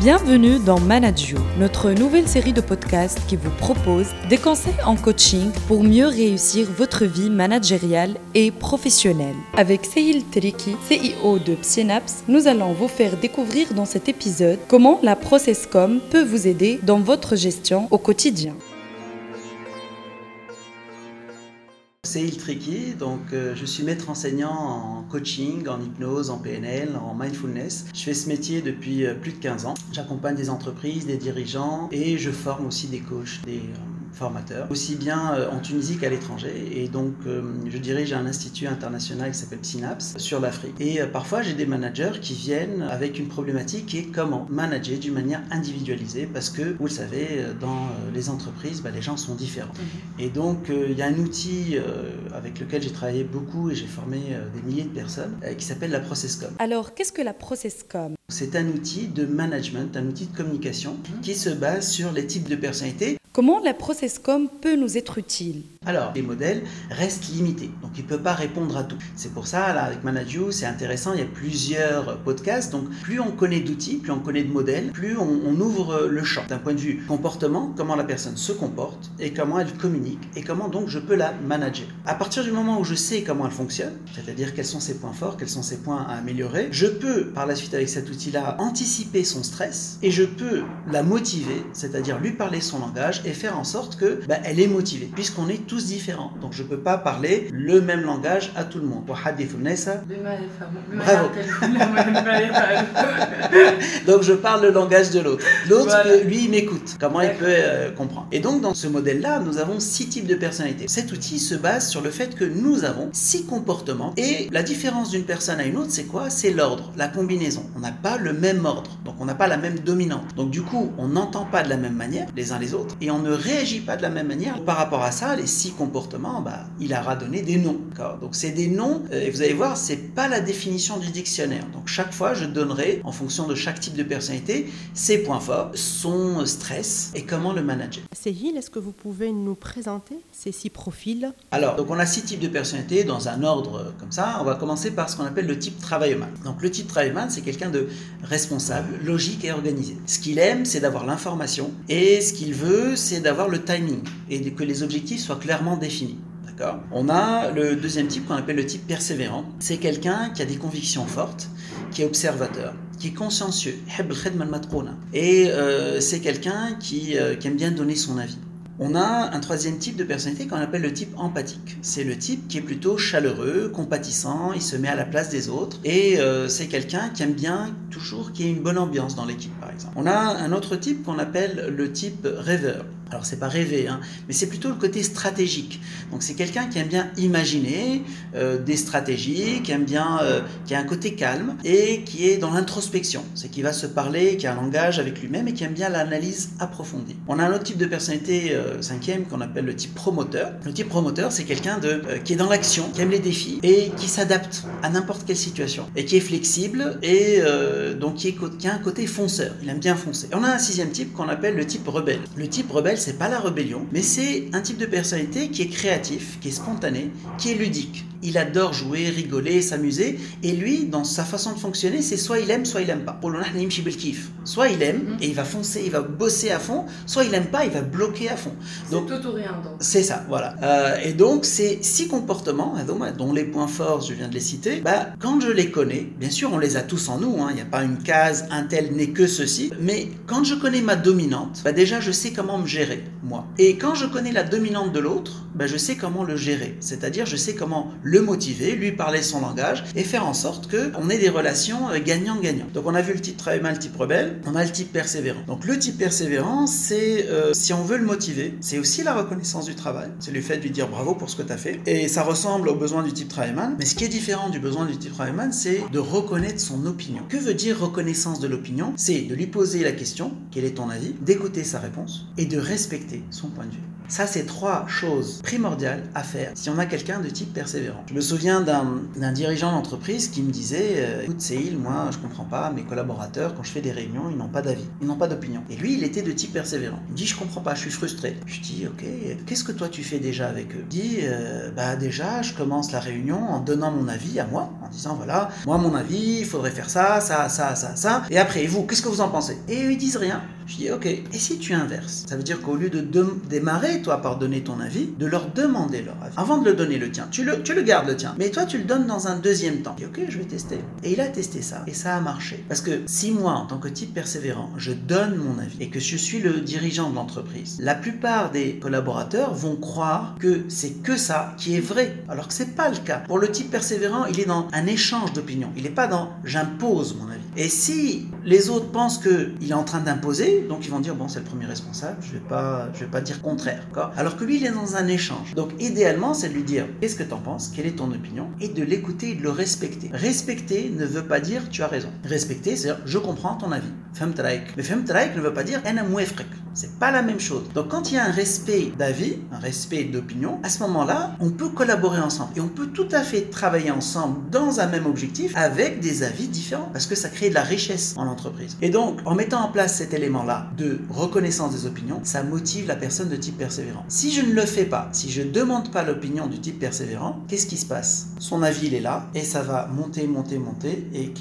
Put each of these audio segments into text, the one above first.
Bienvenue dans Managio, notre nouvelle série de podcasts qui vous propose des conseils en coaching pour mieux réussir votre vie managériale et professionnelle. Avec Sehil Teriki, CEO de Psynaps, nous allons vous faire découvrir dans cet épisode comment la ProcessCom peut vous aider dans votre gestion au quotidien. C'est Il donc euh, je suis maître enseignant en coaching, en hypnose, en PNL, en mindfulness. Je fais ce métier depuis euh, plus de 15 ans. J'accompagne des entreprises, des dirigeants et je forme aussi des coachs, des euh, formateur, aussi bien euh, en Tunisie qu'à l'étranger. Et donc, euh, je dirige un institut international qui s'appelle Synapse sur l'Afrique. Et euh, parfois, j'ai des managers qui viennent avec une problématique qui est comment manager d'une manière individualisée, parce que, vous le savez, dans les entreprises, bah, les gens sont différents. Mhm. Et donc, il y a un outil avec lequel j'ai travaillé beaucoup et j'ai formé des milliers de personnes qui s'appelle la ProcessCom. Alors, qu'est-ce que la ProcessCom? C'est un outil de management, un outil de communication mhm. qui se base sur les types de personnalités Comment la ProcessCom peut nous être utile? Alors, les modèles restent limités, donc il ne peut pas répondre à tout. C'est pour ça, là, avec Managio, c'est intéressant, il y a plusieurs podcasts, donc plus on connaît d'outils, plus on connaît de modèles, plus on, ouvre le champ d'un point de vue comportement, comment la personne se comporte et comment elle communique et comment donc je peux la manager. À partir du moment où je sais comment elle fonctionne, c'est-à-dire quels sont ses points forts, quels sont ses points à améliorer, je peux par la suite avec cet outil-là anticiper son stress et je peux la motiver, c'est-à-dire lui parler son langage et faire en sorte que bah, elle est motivée, puisqu'on est tous différents. Donc je peux pas parler le même langage à tout le monde. Donc je parle le langage de l'autre. L'autre, lui, il m'écoute. Comment il peut euh, comprendre Et donc dans ce modèle-là, nous avons six types de personnalités. Cet outil se base sur le fait que nous avons six comportements. Et la différence d'une personne à une autre, c'est quoi? C'est l'ordre, la combinaison. On n'a pas le même ordre. Donc on n'a pas la même dominante. Donc du coup, on n'entend pas de la même manière les uns les autres. Et on ne réagit pas de la même manière. Par rapport à ça, les six comportements, bah, il aura donné des noms. Donc c'est des noms, euh, et vous allez voir, c'est pas la définition du dictionnaire. Donc chaque fois, je donnerai, en fonction de chaque type de personnalité, ses points forts, son stress et comment le manager. Céhil, est-ce que vous pouvez nous présenter ces six profils? Alors, donc on a six types de personnalités dans un ordre euh, comme ça. On va commencer par ce qu'on appelle le type travailleman. Donc le type travailleman, c'est quelqu'un de responsable, logique et organisé. Ce qu'il aime, c'est d'avoir l'information et ce qu'il veut, c'est d'avoir le timing et que les objectifs soient clairement. D'accord? On a le deuxième type qu'on appelle le type persévérant. C'est quelqu'un qui a des convictions fortes, qui est observateur, qui est consciencieux. Et euh, c'est quelqu'un qui, euh, qui aime bien donner son avis. On a un troisième type de personnalité qu'on appelle le type empathique. C'est le type qui est plutôt chaleureux, compatissant, il se met à la place des autres et euh, c'est quelqu'un qui aime bien toujours qu'il y ait une bonne ambiance dans l'équipe par exemple. On a un autre type qu'on appelle le type rêveur alors c'est pas rêver, hein, mais c'est plutôt le côté stratégique. Donc c'est quelqu'un qui aime bien imaginer euh, des stratégies, qui aime bien, euh, qui a un côté calme et qui est dans l'introspection. C'est qui va se parler, qui a un langage avec lui-même et qui aime bien l'analyse approfondie. On a un autre type de personnalité euh, cinquième qu'on appelle le type promoteur. Le type promoteur, c'est quelqu'un de qui est dans l'action, qui aime les défis et qui s'adapte à n'importe quelle situation et qui est flexible et donc qui, a un côté fonceur. Il aime bien foncer. On a un sixième type qu'on appelle le type rebelle. Le type rebelle c'est pas la rébellion, mais c'est un type de personnalité qui est créatif, qui est spontané, qui est ludique il adore jouer, rigoler, s'amuser. Et lui, dans sa façon de fonctionner, c'est soit il aime, soit il aime pas. Soit il aime mhm. et il va foncer, il va bosser à fond, soit il aime pas, il va bloquer à fond. Donc tout ou rien. C'est ça, voilà. Euh, et donc ces six comportements, dont les points forts, je viens de les citer, bah, quand je les connais, bien sûr, on les a tous en nous. Hein. Il n'y a pas une case, un tel n'est que ceci. Mais quand je connais ma dominante, bah, déjà je sais comment me gérer moi. Et quand je connais la dominante de l'autre, bah, je sais comment le gérer. C'est-à-dire je sais comment le motiver, lui parler son langage et faire en sorte qu'on ait des relations euh, gagnant-gagnant. Donc on a vu le type travail le type rebelle, on a le type persévérant? Donc le type persévérant, c'est euh, si on veut le motiver, c'est aussi la reconnaissance du travail, c'est le fait de lui dire bravo pour ce que tu as fait. Et ça ressemble aux besoins du type travailman, mais ce qui est différent du besoin du type travailman, c'est de reconnaître son opinion. Que veut dire reconnaissance de l'opinion? C'est de lui poser la question, quel est ton avis, d'écouter sa réponse et de respecter son point de vue. Ça, c'est trois choses primordiales à faire si on a quelqu'un de type persévérant. Je me souviens d'un dirigeant d'entreprise qui me disait euh, Écoute, Céil, moi, je comprends pas, mes collaborateurs, quand je fais des réunions, ils n'ont pas d'avis, ils n'ont pas d'opinion. Et lui, il était de type persévérant. Il me dit Je comprends pas, je suis frustré. Je dis Ok, qu'est-ce que toi tu fais déjà avec eux? Il dit euh, Bah, déjà, je commence la réunion en donnant mon avis à moi, en disant Voilà, moi, mon avis, il faudrait faire ça, ça, ça, ça, ça. Et après, vous, qu'est-ce que vous en pensez? Et ils disent rien. Je dis, ok, et si tu inverses Ça veut dire qu'au lieu de, démarrer, toi, par donner ton avis, de leur demander leur avis. Avant de le donner le tien, tu le, tu le gardes le tien, mais toi, tu le donnes dans un deuxième temps. Je dis, ok, je vais tester. Et il a testé ça, et ça a marché. Parce que si moi, en tant que type persévérant, je donne mon avis, et que je suis le dirigeant de l'entreprise, la plupart des collaborateurs vont croire que c'est que ça qui est vrai, alors que c'est pas le cas. Pour le type persévérant, il est dans un échange d'opinions. Il n'est pas dans j'impose mon avis. Et si les autres pensent qu'il est en train d'imposer, donc ils vont dire bon c'est le premier responsable, je vais pas, je vais pas dire contraire, Alors que lui il est dans un échange. Donc idéalement c'est de lui dire qu'est-ce que tu en penses, quelle est ton opinion, et de l'écouter et de le respecter. Respecter ne veut pas dire tu as raison. Respecter c'est dire je comprends ton avis. Mais femtraik ne veut pas dire c'est pas la même chose. Donc quand il y a un respect d'avis, un respect d'opinion, à ce moment-là, on peut collaborer ensemble et on peut tout à fait travailler ensemble dans un même objectif avec des avis différents parce que ça crée de la richesse en entreprise. Et donc en mettant en place cet de reconnaissance des opinions, ça motive la personne de type persévérant. Si je ne le fais pas, si je demande pas l'opinion du type persévérant, qu'est-ce qui se passe? Son avis il est là et ça va monter, monter, monter et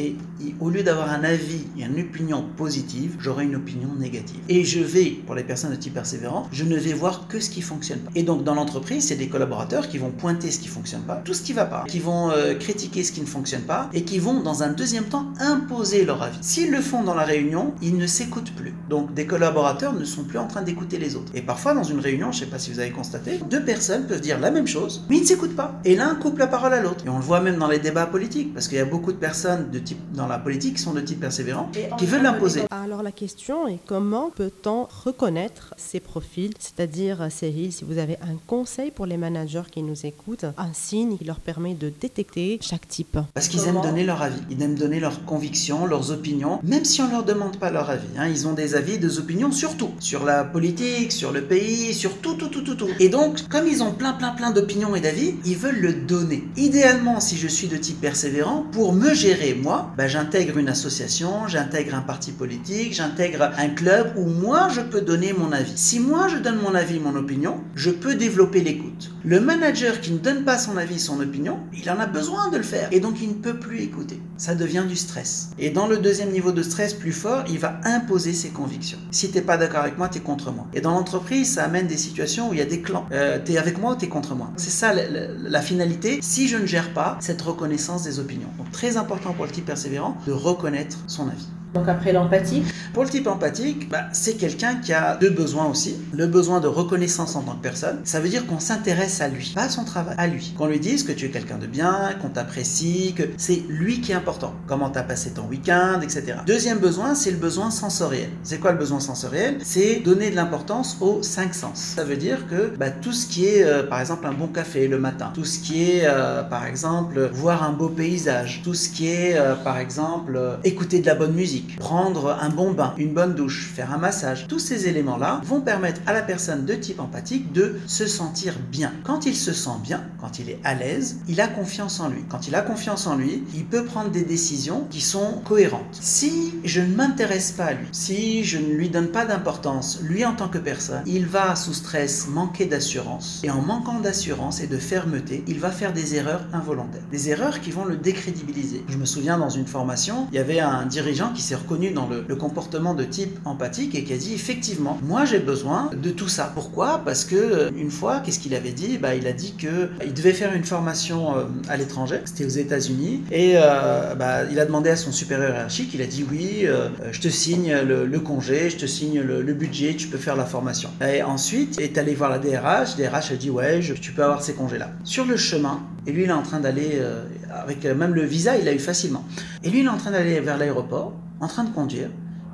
et au lieu d'avoir un avis et une opinion positive, j'aurai une opinion négative. Et je vais, pour les personnes de type persévérant, je ne vais voir que ce qui fonctionne pas. Et donc dans l'entreprise, c'est des collaborateurs qui vont pointer ce qui fonctionne pas, tout ce qui va pas, qui vont euh, critiquer ce qui ne fonctionne pas et qui vont dans un deuxième temps imposer leur avis. S'ils le font dans la réunion, ils ne s'écoutent plus. Donc des collaborateurs ne sont plus en train d'écouter les autres. Et parfois dans une réunion, je sais pas si vous avez constaté, deux personnes peuvent dire la même chose, mais ils ne s'écoutent pas. Et l'un coupe la parole à l'autre. Et on le voit même dans les débats politiques, parce qu'il y a beaucoup de personnes de type dans la politique qui sont de type persévérant, qui veulent l'imposer. Alors la question et comment peut-on reconnaître ces profils C'est-à-dire, Cyril, si vous avez un conseil pour les managers qui nous écoutent, un signe qui leur permet de détecter chaque type. Parce qu'ils aiment donner leur avis, ils aiment donner leurs convictions, leurs opinions, même si on ne leur demande pas leur avis. Hein. Ils ont des avis, des opinions sur tout, sur la politique, sur le pays, sur tout, tout, tout, tout, tout. Et donc, comme ils ont plein, plein, plein d'opinions et d'avis, ils veulent le donner. Idéalement, si je suis de type persévérant, pour me gérer moi, bah, j'intègre une association, j'intègre un parti politique, j'intègre un club où moi je peux donner mon avis. Si moi je donne mon avis, mon opinion, je peux développer l'écoute. Le manager qui ne donne pas son avis, son opinion, il en a besoin de le faire et donc il ne peut plus écouter. Ça devient du stress. Et dans le deuxième niveau de stress plus fort, il va imposer ses convictions. Si t'es pas d'accord avec moi, t'es contre moi. Et dans l'entreprise, ça amène des situations où il y a des clans. Euh, t'es avec moi ou t'es contre moi. C'est ça la, la finalité. Si je ne gère pas cette reconnaissance des opinions. Donc très important pour le type persévérant de reconnaître son avis. Donc après l'empathie Pour le type empathique, bah, c'est quelqu'un qui a deux besoins aussi. Le besoin de reconnaissance en tant que personne. Ça veut dire qu'on s'intéresse à lui, pas à son travail, à lui. Qu'on lui dise que tu es quelqu'un de bien, qu'on t'apprécie, que c'est lui qui est important. Comment tu as passé ton week-end, etc. Deuxième besoin, c'est le besoin sensoriel. C'est quoi le besoin sensoriel? C'est donner de l'importance aux cinq sens. Ça veut dire que bah, tout ce qui est, euh, par exemple, un bon café le matin, tout ce qui est, euh, par exemple, voir un beau paysage, tout ce qui est, euh, par exemple, écouter de la bonne musique, prendre un bon bain, une bonne douche, faire un massage, tous ces éléments-là vont permettre à la personne de type empathique de se sentir bien. Quand il se sent bien, quand il est à l'aise, il a confiance en lui. Quand il a confiance en lui, il peut prendre des décisions qui sont cohérentes. Si je ne m'intéresse pas à lui, si je ne lui donne pas d'importance, lui en tant que personne, il va sous stress manquer d'assurance. Et en manquant d'assurance et de fermeté, il va faire des erreurs involontaires. Des erreurs qui vont le décrédibiliser. Je me souviens dans une formation, il y avait un dirigeant qui s'est reconnu dans le, comportement de type empathique et qui a dit effectivement, moi j'ai besoin de tout ça. Pourquoi? Parce que euh, une fois, qu'est-ce qu'il avait dit? Bah, Il a dit que il devait faire une formation euh, à l'étranger, c'était aux États-Unis, et euh, bah, il a demandé à son supérieur hiérarchique, il a dit oui, je te signe le, congé, je te signe le, budget, tu peux faire la formation. Et ensuite, est allé voir la DRH, DRH a dit ouais, tu peux avoir ces congés-là. Sur le chemin, et lui il est en train d'aller, avec même le visa, il l'a eu facilement. Et lui il est en train d'aller vers l'aéroport, en train de conduire.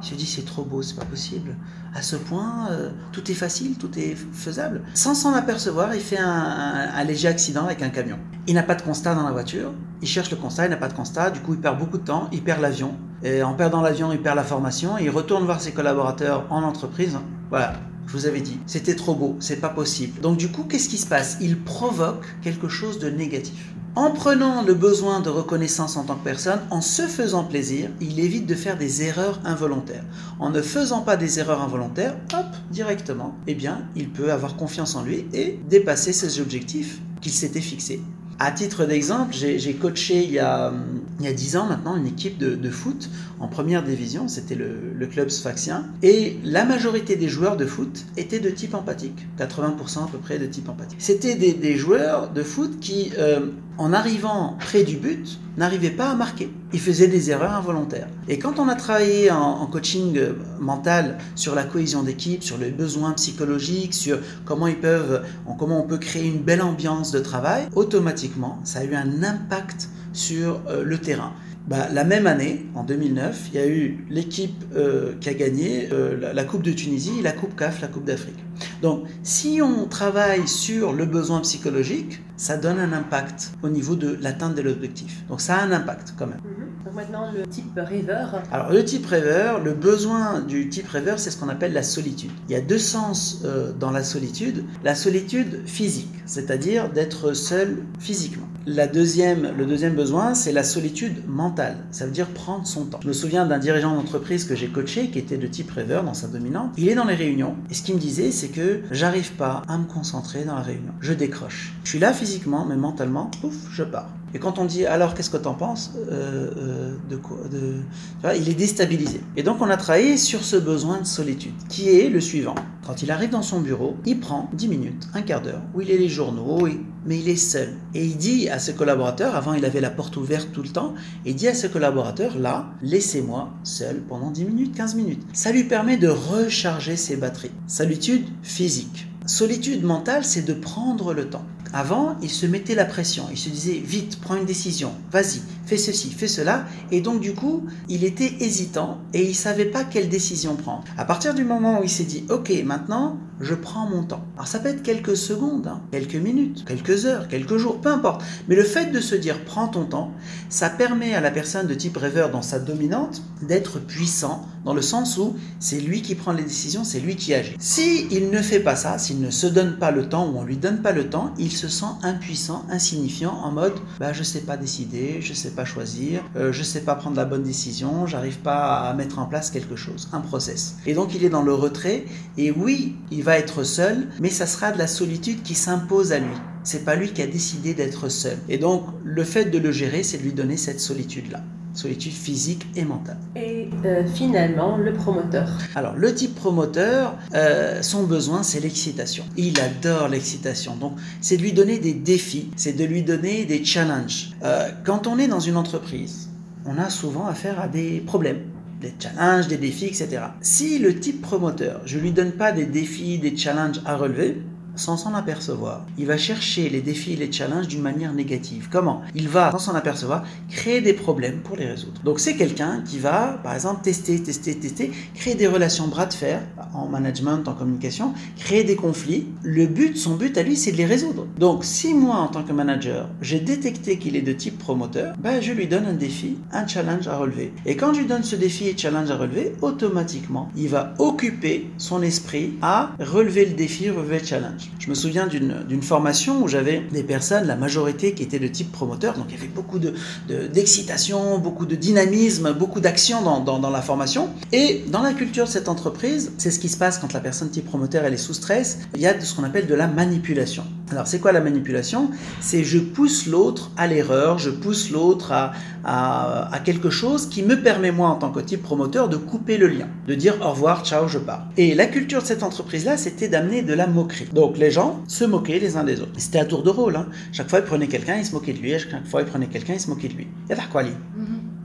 Il se dit c'est trop beau, c'est pas possible. À ce point, euh, tout est facile, tout est faisable. Sans s'en apercevoir, il fait un, léger accident avec un camion. Il n'a pas de constat dans la voiture. Il cherche le constat, il n'a pas de constat. Du coup, il perd beaucoup de temps. Il perd l'avion. Et en perdant l'avion, il perd la formation. il retourne voir ses collaborateurs en entreprise. Voilà, Je vous avais dit, c'était trop beau, c'est pas possible. Donc du coup, qu'est-ce qui se passe? Il provoque quelque chose de négatif. En prenant le besoin de reconnaissance en tant que personne, en se faisant plaisir, il évite de faire des erreurs involontaires. En ne faisant pas des erreurs involontaires, hop, directement, eh bien, il peut avoir confiance en lui et dépasser ses objectifs qu'il s'était fixés. À titre d'exemple, j'ai coaché il y, a, il y a 10 ans maintenant une équipe de, foot en première division, c'était le, club sfaxien, et la majorité des joueurs de foot étaient de type empathique, 80% à peu près de type empathique. C'était des, joueurs de foot qui, euh, en arrivant près du but, n'arrivaient pas à marquer. Ils faisaient des erreurs involontaires. Et quand on a travaillé en, coaching euh, mental sur la cohésion d'équipe, sur les besoins psychologiques, sur comment ils peuvent, comment on peut créer une belle ambiance de travail, automatiquement, ça a eu un impact sur euh, le terrain. Bah, la même année, en 2009, il y a eu l'équipe euh, qui a gagné la, Coupe de Tunisie la Coupe CAF, la Coupe d'Afrique. Donc, si on travaille sur le besoin psychologique, ça donne un impact au niveau de l'atteinte de l'objectif. Donc, ça a un impact quand même. Donc maintenant, le type rêveur. Alors, le type rêveur, le besoin du type rêveur, c'est ce qu'on appelle la solitude. Il y a deux sens euh, dans la solitude. La solitude physique, c'est-à-dire d'être seul physiquement. La deuxième, le deuxième besoin, c'est la solitude mentale. Ça veut dire prendre son temps. Je me souviens d'un dirigeant d'entreprise que j'ai coaché, qui était de type rêveur dans sa dominante. Il est dans les réunions, et ce qu'il me disait, c'est que j'arrive pas à me concentrer dans la réunion. Je décroche. Je suis là physiquement, mais mentalement, pouf, je pars. Et quand on dit alors qu'est-ce que tu en penses euh, euh, de Il est déstabilisé. Et donc on a travaillé sur ce besoin de solitude, qui est le suivant. Quand il arrive dans son bureau, il prend 10 minutes, un quart d'heure, où il est les journaux, mais il est seul. Et il dit à ses collaborateurs, avant il avait la porte ouverte tout le temps, et il dit à ses collaborateurs, là, laissez-moi seul pendant 10 minutes, 15 minutes. Ça lui permet de recharger ses batteries. Solitude physique. Solitude mentale, c'est de prendre le temps. Avant, il se mettait la pression, il se disait vite, prends une décision, vas-y, fais ceci, fais cela, et donc du coup, il était hésitant et il savait pas quelle décision prendre. À partir du moment où il s'est dit, ok, maintenant, je prends mon temps. Alors ça peut être quelques secondes, hein, quelques minutes, quelques heures, quelques jours, peu importe. Mais le fait de se dire prends ton temps, ça permet à la personne de type rêveur dans sa dominante d'être puissant dans le sens où c'est lui qui prend les décisions, c'est lui qui agit. Si il ne fait pas ça, s'il ne se donne pas le temps ou on lui donne pas le temps, il se sent impuissant, insignifiant en mode bah je sais pas décider, je sais pas choisir, euh, je sais pas prendre la bonne décision, j'arrive pas à mettre en place quelque chose, un process. Et donc il est dans le retrait et oui, il va être seul, mais ça sera de la solitude qui s'impose à lui. C'est pas lui qui a décidé d'être seul. Et donc, le fait de le gérer, c'est de lui donner cette solitude-là. Solitude physique et mentale. Et euh, finalement, le promoteur. Alors, le type promoteur, euh, son besoin, c'est l'excitation. Il adore l'excitation. Donc, c'est de lui donner des défis, c'est de lui donner des challenges. Euh, quand on est dans une entreprise, on a souvent affaire à des problèmes des challenges, des défis, etc. Si le type promoteur, je lui donne pas des défis, des challenges à relever, sans s'en apercevoir. Il va chercher les défis et les challenges d'une manière négative. Comment? Il va, sans s'en apercevoir, créer des problèmes pour les résoudre. Donc c'est quelqu'un qui va, par exemple, tester, tester, tester, créer des relations bras de fer en management, en communication, créer des conflits. Le but, son but à lui, c'est de les résoudre. Donc si moi, en tant que manager, j'ai détecté qu'il est de type promoteur, ben, je lui donne un défi, un challenge à relever. Et quand je lui donne ce défi et challenge à relever, automatiquement, il va occuper son esprit à relever le défi, relever le challenge. Je me souviens d'une formation où j'avais des personnes, la majorité qui étaient de type promoteur, donc il y avait beaucoup d'excitation, de, beaucoup de dynamisme, beaucoup d'action dans, dans, la formation. Et dans la culture de cette entreprise, c'est ce qui se passe quand la personne type promoteur elle est sous stress, il y a ce qu'on appelle de la manipulation. Alors c'est quoi la manipulation? C'est je pousse l'autre à l'erreur, je pousse l'autre à, à, quelque chose qui me permet moi en tant que type promoteur de couper le lien, de dire au revoir, ciao, je pars. Et la culture de cette entreprise-là, c'était d'amener de la moquerie. Donc les gens se moquaient les uns des autres. C'était à tour de rôle. Hein. Chaque fois, ils prenaient quelqu'un, ils se moquaient de lui. Chaque fois, ils prenaient quelqu'un, ils se moquaient de lui. Avait quoi, lui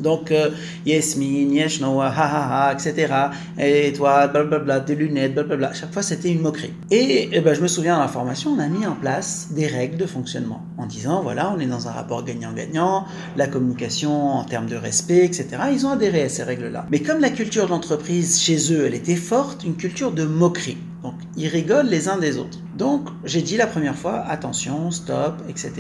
donc, euh, Yasmine, yes, ha ha ha, etc. Et toi, blablabla, tes lunettes, blablabla. Chaque fois, c'était une moquerie. Et, eh ben, je me souviens dans la formation, on a mis en place des règles de fonctionnement en disant voilà, on est dans un rapport gagnant-gagnant, la communication en termes de respect, etc. Ils ont adhéré à ces règles-là. Mais comme la culture d'entreprise chez eux, elle était forte, une culture de moquerie. Ils rigolent les uns des autres. Donc, j'ai dit la première fois, attention, stop, etc.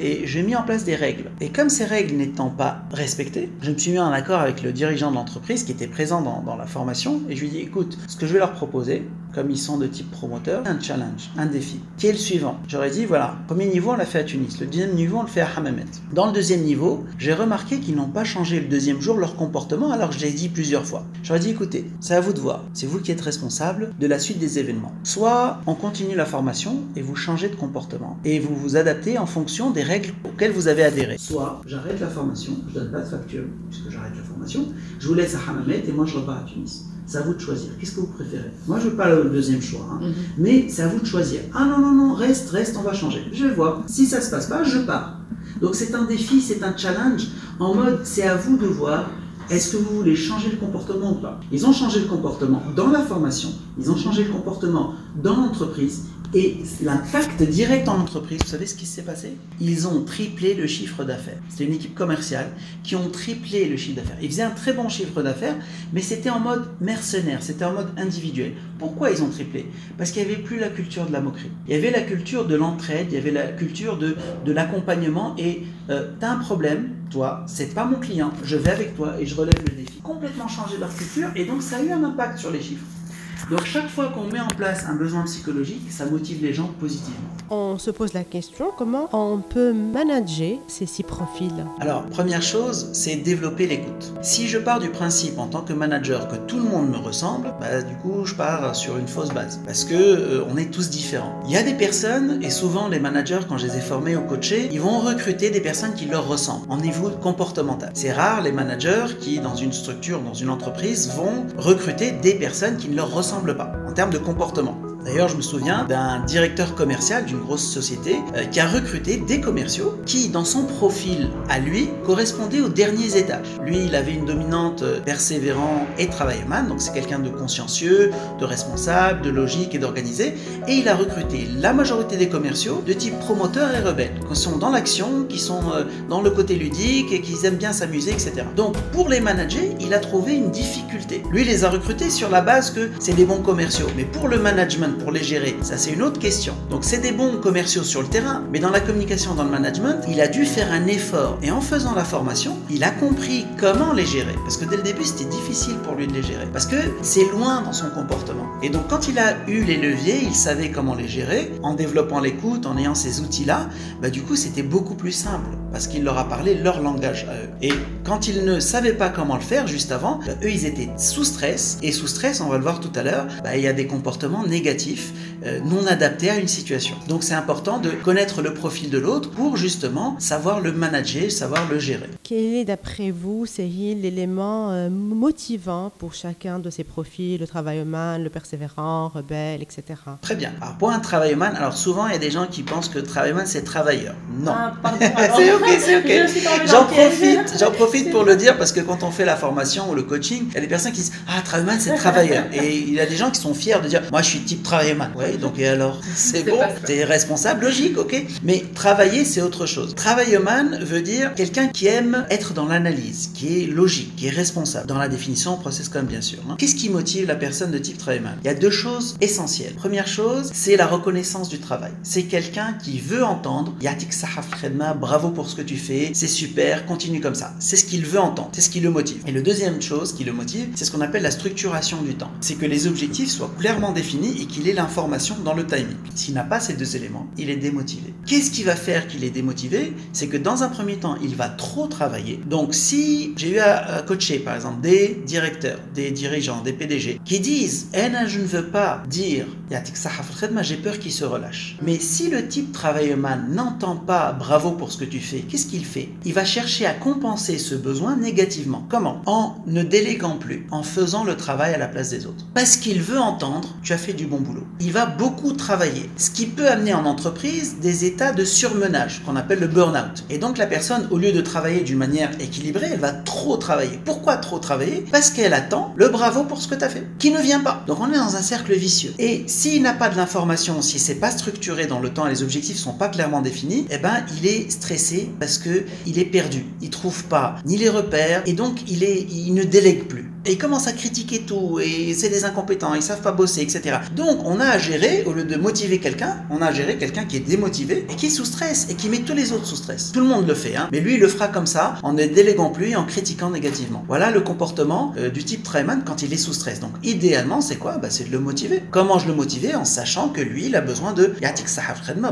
Et j'ai mis en place des règles. Et comme ces règles n'étant pas respectées, je me suis mis en accord avec le dirigeant de l'entreprise qui était présent dans, la formation. Et je lui ai dit, écoute, ce que je vais leur proposer, comme ils sont de type promoteur, un challenge, un défi, qui est le suivant. J'aurais dit, voilà, premier niveau, on l'a fait à Tunis. Le deuxième niveau, on le fait à Hammamet. Dans le deuxième niveau, j'ai remarqué qu'ils n'ont pas changé le deuxième jour leur comportement, alors que je l'ai dit plusieurs fois. J'aurais dit, écoutez, c'est à vous de voir. C'est vous qui êtes responsable de la suite des événements. Soit on continue la formation et vous changez de comportement. Et vous vous adaptez en fonction des règles auxquelles vous avez adhéré. Soit j'arrête la formation, je donne pas de facture, puisque j'arrête la formation, je vous laisse à Hammamet et moi je repars à Tunis. C'est à vous de choisir. Qu'est-ce que vous préférez? Moi, je veux pas le deuxième choix, hein. mhm. mais c'est à vous de choisir. Ah non, non, non, reste, reste, on va changer. Je vais voir. Si ça se passe pas, je pars. Donc c'est un défi, c'est un challenge en mode c'est à vous de voir est-ce que vous voulez changer le comportement ou pas? Ils ont changé le comportement dans la formation, ils ont changé le comportement dans l'entreprise, et l'impact direct en entreprise, vous savez ce qui s'est passé? Ils ont triplé le chiffre d'affaires. C'était une équipe commerciale qui ont triplé le chiffre d'affaires. Ils faisaient un très bon chiffre d'affaires, mais c'était en mode mercenaire, c'était en mode individuel. Pourquoi ils ont triplé? Parce qu'il n'y avait plus la culture de la moquerie. Il y avait la culture de l'entraide, il y avait la culture de, de l'accompagnement et euh, tu as un problème, toi, c'est pas mon client, je vais avec toi et je relève le défi. Complètement changé leur culture et donc ça a eu un impact sur les chiffres. Donc chaque fois qu'on met en place un besoin psychologique, ça motive les gens positivement. On se pose la question comment on peut manager ces six profils? Alors, première chose, c'est développer l'écoute. Si je pars du principe en tant que manager que tout le monde me ressemble, bah, du coup, je pars sur une fausse base parce que euh, on est tous différents. Il y a des personnes et souvent les managers quand je les ai formés ou coachés, ils vont recruter des personnes qui leur ressemblent en niveau comportemental. C'est rare les managers qui dans une structure, dans une entreprise vont recruter des personnes qui ne leur ressemblent pas en termes de comportement. D'ailleurs, je me souviens d'un directeur commercial d'une grosse société euh, qui a recruté des commerciaux qui, dans son profil à lui, correspondaient aux derniers étages. Lui, il avait une dominante euh, persévérant et travailleuse, donc c'est quelqu'un de consciencieux, de responsable, de logique et d'organisé. Et il a recruté la majorité des commerciaux de type promoteur et rebelle, qui sont dans l'action, qui sont euh, dans le côté ludique et qui aiment bien s'amuser, etc. Donc, pour les manager, il a trouvé une difficulté. Lui, il les a recrutés sur la base que c'est des bons commerciaux. Mais pour le management, pour les gérer Ça, c'est une autre question. Donc, c'est des bons commerciaux sur le terrain, mais dans la communication, dans le management, il a dû faire un effort. Et en faisant la formation, il a compris comment les gérer. Parce que dès le début, c'était difficile pour lui de les gérer. Parce que c'est loin dans son comportement. Et donc, quand il a eu les leviers, il savait comment les gérer. En développant l'écoute, en ayant ces outils-là, bah, du coup, c'était beaucoup plus simple. Parce qu'il leur a parlé leur langage à eux. Et quand ils ne savaient pas comment le faire juste avant, bah, eux, ils étaient sous stress. Et sous stress, on va le voir tout à l'heure, bah, il y a des comportements négatifs euh, non adapté à une situation. Donc c'est important de connaître le profil de l'autre pour justement savoir le manager, savoir le gérer. Quel est d'après vous, Cyril, l'élément euh, motivant pour chacun de ces profils, le travailleman, le persévérant, rebelle, etc. Très bien. Alors pour un travailleman, alors souvent il y a des gens qui pensent que travailleman c'est travailleur. Non. Ah, c'est ok, c'est ok. J'en profite, j'en profite pour le dire parce que quand on fait la formation ou le coaching, il y a des personnes qui disent ah travailleman c'est travailleur et il y a des gens qui sont fiers de dire moi je suis type travailleman. Donc et alors C'est bon, t'es responsable, logique, ok. Mais travailler, c'est autre chose. Travailleman veut dire quelqu'un qui aime être dans l'analyse, qui est logique, qui est responsable. Dans la définition, process comme bien sûr. Hein. Qu'est-ce qui motive la personne de type travailleman Il y a deux choses essentielles. Première chose, c'est la reconnaissance du travail. C'est quelqu'un qui veut entendre Yatik Sahaf bravo pour ce que tu fais, c'est super, continue comme ça. C'est ce qu'il veut entendre, c'est ce qui le motive. Et le deuxième chose qui le motive, c'est ce qu'on appelle la structuration du temps. C'est que les objectifs soient clairement définis et qu'il ait l'information dans le timing. S'il n'a pas ces deux éléments, il est démotivé. Qu'est-ce qui va faire qu'il est démotivé? C'est que dans un premier temps, il va trop travailler. Donc si j'ai eu à, coacher par exemple des directeurs, des dirigeants, des PDG qui disent "Eh je ne veux pas dire j'ai peur qu'il se relâche." Mais si le type travailleman n'entend pas "bravo pour ce que tu fais", qu'est-ce qu'il fait? Il va chercher à compenser ce besoin négativement. Comment? En ne déléguant plus, en faisant le travail à la place des autres. Parce qu'il veut entendre "tu as fait du bon boulot". Il va beaucoup travailler, ce qui peut amener en entreprise des états de surmenage qu'on appelle le burn-out. Et donc la personne, au lieu de travailler d'une manière équilibrée, elle va trop travailler. Pourquoi trop travailler? Parce qu'elle attend le bravo pour ce que tu as fait, qui ne vient pas. Donc on est dans un cercle vicieux. Et s'il n'a pas de l'information, si c'est pas structuré dans le temps et les objectifs sont pas clairement définis, eh ben il est stressé parce que il est perdu. Il trouve pas ni les repères et donc il est, il ne délègue plus. Et ils commencent à critiquer tout, et c'est des incompétents, ils savent pas bosser, etc. Donc on a à gérer, au lieu de motiver quelqu'un, on a à gérer quelqu'un qui est démotivé et qui est sous stress et qui met tous les autres sous stress. Tout le monde le fait, hein, mais lui il le fera comme ça, en ne déléguant plus et en critiquant négativement. Voilà le comportement euh, du type Traiman quand il est sous stress. Donc idéalement c'est quoi? Bah, C'est de le motiver. Comment je le motiver? En sachant que lui il a besoin de Yatik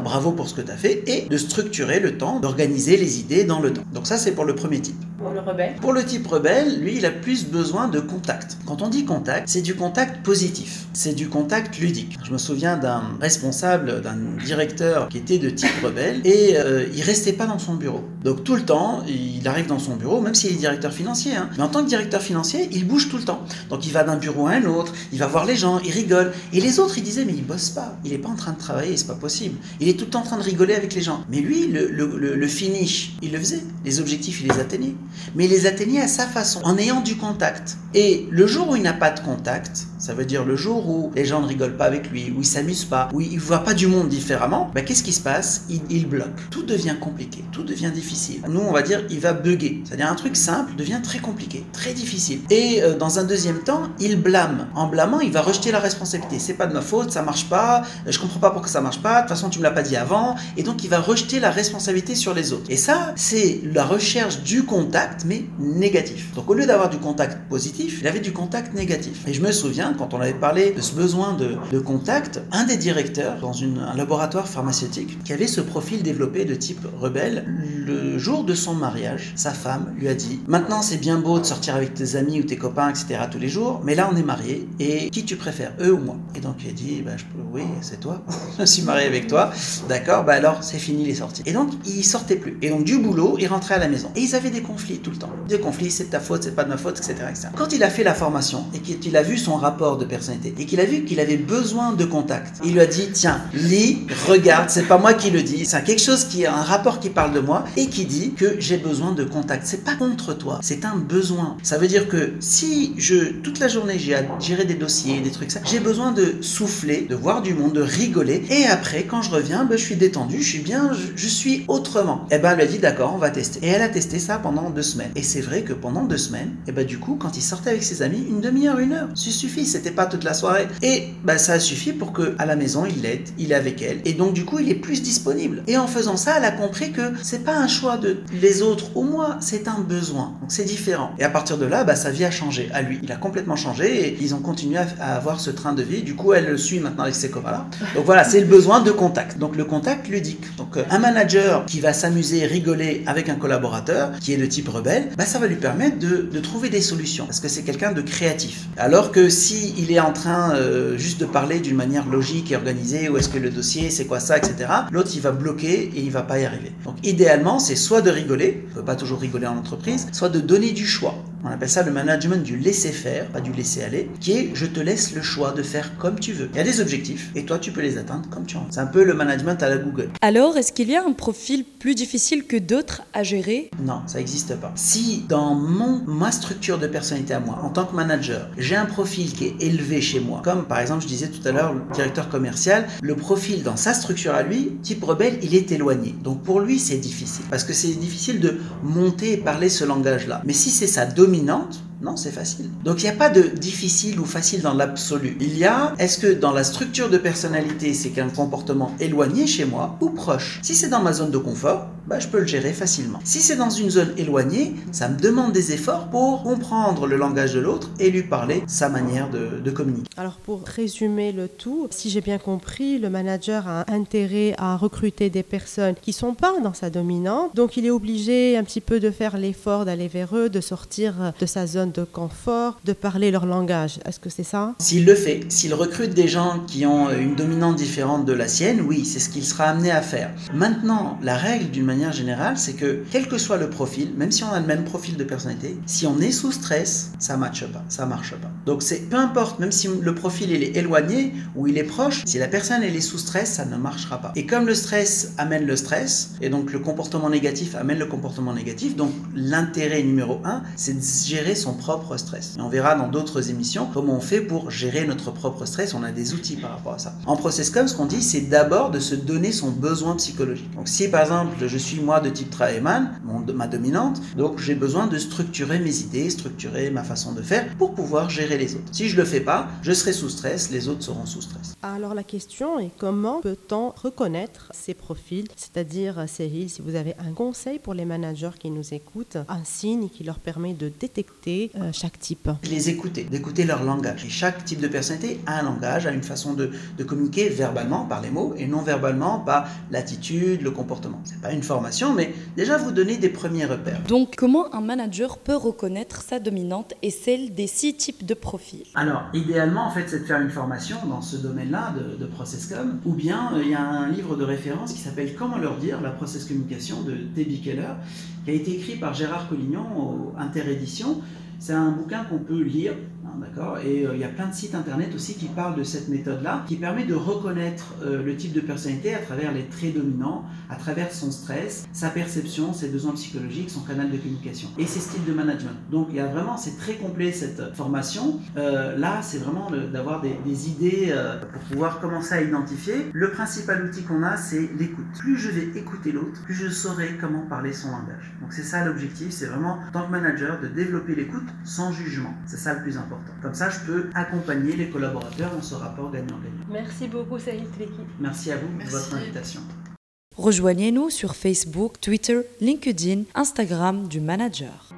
bravo pour ce que tu as fait, et de structurer le temps, d'organiser les idées dans le temps. Donc ça c'est pour le premier type. Pour le rebelle Pour le type rebelle, lui, il a plus besoin de contact. Quand on dit contact, c'est du contact positif, c'est du contact ludique. Je me souviens d'un responsable, d'un directeur qui était de type rebelle et euh, il restait pas dans son bureau. Donc tout le temps, il arrive dans son bureau, même s'il est directeur financier. Hein. Mais en tant que directeur financier, il bouge tout le temps. Donc il va d'un bureau à un autre, il va voir les gens, il rigole. Et les autres, ils disaient mais il bosse pas, il est pas en train de travailler, c'est pas possible. Il est tout le temps en train de rigoler avec les gens. Mais lui, le, finish, il le faisait. Les objectifs, il les atteignait mais il les atteignait à sa façon, en ayant du contact. Et le jour où il n'a pas de contact, ça veut dire le jour où les gens ne rigolent pas avec lui, où il s'amuse pas, où il voit pas du monde différemment, bah, qu'est-ce qui se passe? Il, il, bloque. Tout devient compliqué, tout devient difficile. Nous, on va dire, il va bugger. C'est-à-dire un truc simple devient très compliqué, très difficile. Et euh, dans un deuxième temps, il blâme. En blâmant, il va rejeter la responsabilité. C'est pas de ma faute, ça marche pas, je comprends pas pourquoi ça marche pas, de toute façon tu me l'as pas dit avant, et donc il va rejeter la responsabilité sur les autres. Et ça, c'est la recherche du contact, mais négatif. Donc au lieu d'avoir du contact positif, il avait du contact négatif. Et je me souviens, quand on avait parlé de ce besoin de, contact, un des directeurs dans un laboratoire pharmaceutique qui avait ce profil développé de type rebelle, le jour de son mariage, sa femme lui a dit Maintenant c'est bien beau de sortir avec tes amis ou tes copains, etc. tous les jours, mais là on est mariés et qui tu préfères, eux ou moi? Et donc il a dit bah, je peux, Oui, c'est toi, je suis marié avec toi, d'accord, bah alors c'est fini les sorties. Et donc il sortait plus. Et donc du boulot, il rentrait à la maison. Et ils avaient des conflits tout le temps. Des conflits, c'est ta faute, c'est pas de ma faute, etc., etc. Quand il a fait la formation et qu'il a vu son rapport de personnalité et qu'il a vu qu'il avait besoin de contact. Il lui a dit tiens, lis, regarde, c'est pas moi qui le dis, c'est quelque chose qui est un rapport qui parle de moi et qui dit que j'ai besoin de contact. C'est pas contre toi, c'est un besoin. Ça veut dire que si je toute la journée j'ai à gérer des dossiers, des trucs ça, j'ai besoin de souffler, de voir du monde, de rigoler et après quand je reviens, ben, je suis détendu, je suis bien, je, suis autrement. Et eh ben elle a dit d'accord, on va tester. Et elle a testé ça pendant deux semaines. Et c'est vrai que pendant deux semaines, et eh ben du coup quand il sortait avec ses amis, une demi-heure, une heure, ça suffit. C'était pas toute la soirée. Et bah, ça a suffi pour que à la maison, il l'aide, il est avec elle. Et donc, du coup, il est plus disponible. Et en faisant ça, elle a compris que c'est pas un choix de les autres ou moi, c'est un besoin. Donc, c'est différent. Et à partir de là, bah, sa vie a changé à lui. Il a complètement changé et ils ont continué à, avoir ce train de vie. Du coup, elle le suit maintenant avec ses copains-là. Donc voilà, c'est le besoin de contact. Donc, le contact ludique. Donc, euh, un manager qui va s'amuser, rigoler avec un collaborateur qui est de type rebelle, bah, ça va lui permettre de, trouver des solutions parce que c'est quelqu'un de créatif. Alors que si il est en train euh, juste de parler d'une manière logique et organisée, où est-ce que le dossier, c'est quoi ça, etc., l'autre il va bloquer et il va pas y arriver. Donc idéalement, c'est soit de rigoler, on peut pas toujours rigoler en entreprise, soit de donner du choix. On appelle ça le management du laisser faire, pas du laisser aller, qui est je te laisse le choix de faire comme tu veux. Il y a des objectifs et toi tu peux les atteindre comme tu veux. C'est un peu le management à la Google. Alors, est-ce qu'il y a un profil plus difficile que d'autres à gérer Non, ça n'existe pas. Si dans mon ma structure de personnalité à moi, en tant que manager, j'ai un profil qui est élevé chez moi, comme par exemple je disais tout à l'heure le directeur commercial, le profil dans sa structure à lui, type rebelle, il est éloigné. Donc pour lui c'est difficile parce que c'est difficile de monter et parler ce langage-là. Mais si c'est sa dominante, non, c'est facile. Donc il n'y a pas de difficile ou facile dans l'absolu. Il y a, est-ce que dans la structure de personnalité, c'est qu'un comportement éloigné chez moi ou proche? Si c'est dans ma zone de confort, bah, je peux le gérer facilement. Si c'est dans une zone éloignée, ça me demande des efforts pour comprendre le langage de l'autre et lui parler sa manière de, communiquer. Alors pour résumer le tout, si j'ai bien compris, le manager a intérêt à recruter des personnes qui sont pas dans sa dominante, donc il est obligé un petit peu de faire l'effort d'aller vers eux, de sortir de sa zone de confort, de parler leur langage. Est-ce que c'est ça? S'il le fait, s'il recrute des gens qui ont une dominante différente de la sienne, oui, c'est ce qu'il sera amené à faire. Maintenant, la règle d'une manière générale, c'est que quel que soit le profil, même si on a le même profil de personnalité, si on est sous stress, ça matche pas, ça marche pas. Donc c'est peu importe, même si le profil il est éloigné ou il est proche, si la personne est sous stress, ça ne marchera pas. Et comme le stress amène le stress, et donc le comportement négatif amène le comportement négatif, donc l'intérêt numéro un, c'est de gérer son propre stress. Et on verra dans d'autres émissions comment on fait pour gérer notre propre stress. On a des outils par rapport à ça. En ProcessCom, ce qu'on dit, c'est d'abord de se donner son besoin psychologique. Donc si par exemple je suis moi de type Travailman, ma dominante, donc j'ai besoin de structurer mes idées, structurer ma façon de faire pour pouvoir gérer les autres. Si je le fais pas, je serai sous stress, les autres seront sous stress. Alors la question est comment peut-on reconnaître ces profils C'est-à-dire, Cyril, si vous avez un conseil pour les managers qui nous écoutent, un signe qui leur permet de détecter euh, chaque type. Les écouter, d'écouter leur langage. Et chaque type de personnalité a un langage, a une façon de, de communiquer verbalement par les mots et non verbalement par l'attitude, le comportement. C'est pas une formation, mais déjà vous donner des premiers repères. Donc, comment un manager peut reconnaître sa dominante et celle des six types de profils? Alors, idéalement, en fait, c'est de faire une formation dans ce domaine-là de, de ProcessCom, ou bien euh, il y a un livre de référence qui s'appelle Comment leur dire la process communication de Debbie Keller, qui a été écrit par Gérard Collignon au Interédition. C'est un bouquin qu'on peut lire d'accord Et euh, il y a plein de sites internet aussi qui parlent de cette méthode-là, qui permet de reconnaître euh, le type de personnalité à travers les traits dominants, à travers son stress, sa perception, ses besoins psychologiques, son canal de communication et ses styles de management. Donc il y a vraiment, c'est très complet cette formation. Euh, là, c'est vraiment d'avoir des, idées pour pouvoir commencer à identifier. Le principal outil qu'on a, c'est l'écoute. Plus je vais écouter l'autre, plus je saurai comment parler son langage. Donc c'est ça l'objectif, c'est vraiment, en tant que manager, de développer l'écoute sans jugement. C'est ça le plus important. Comme ça, je peux accompagner les collaborateurs dans ce rapport gagnant-gagnant. Merci beaucoup, Sahil Tleki. Merci à vous pour votre invitation. Rejoignez-nous sur Facebook, Twitter, LinkedIn, Instagram du manager.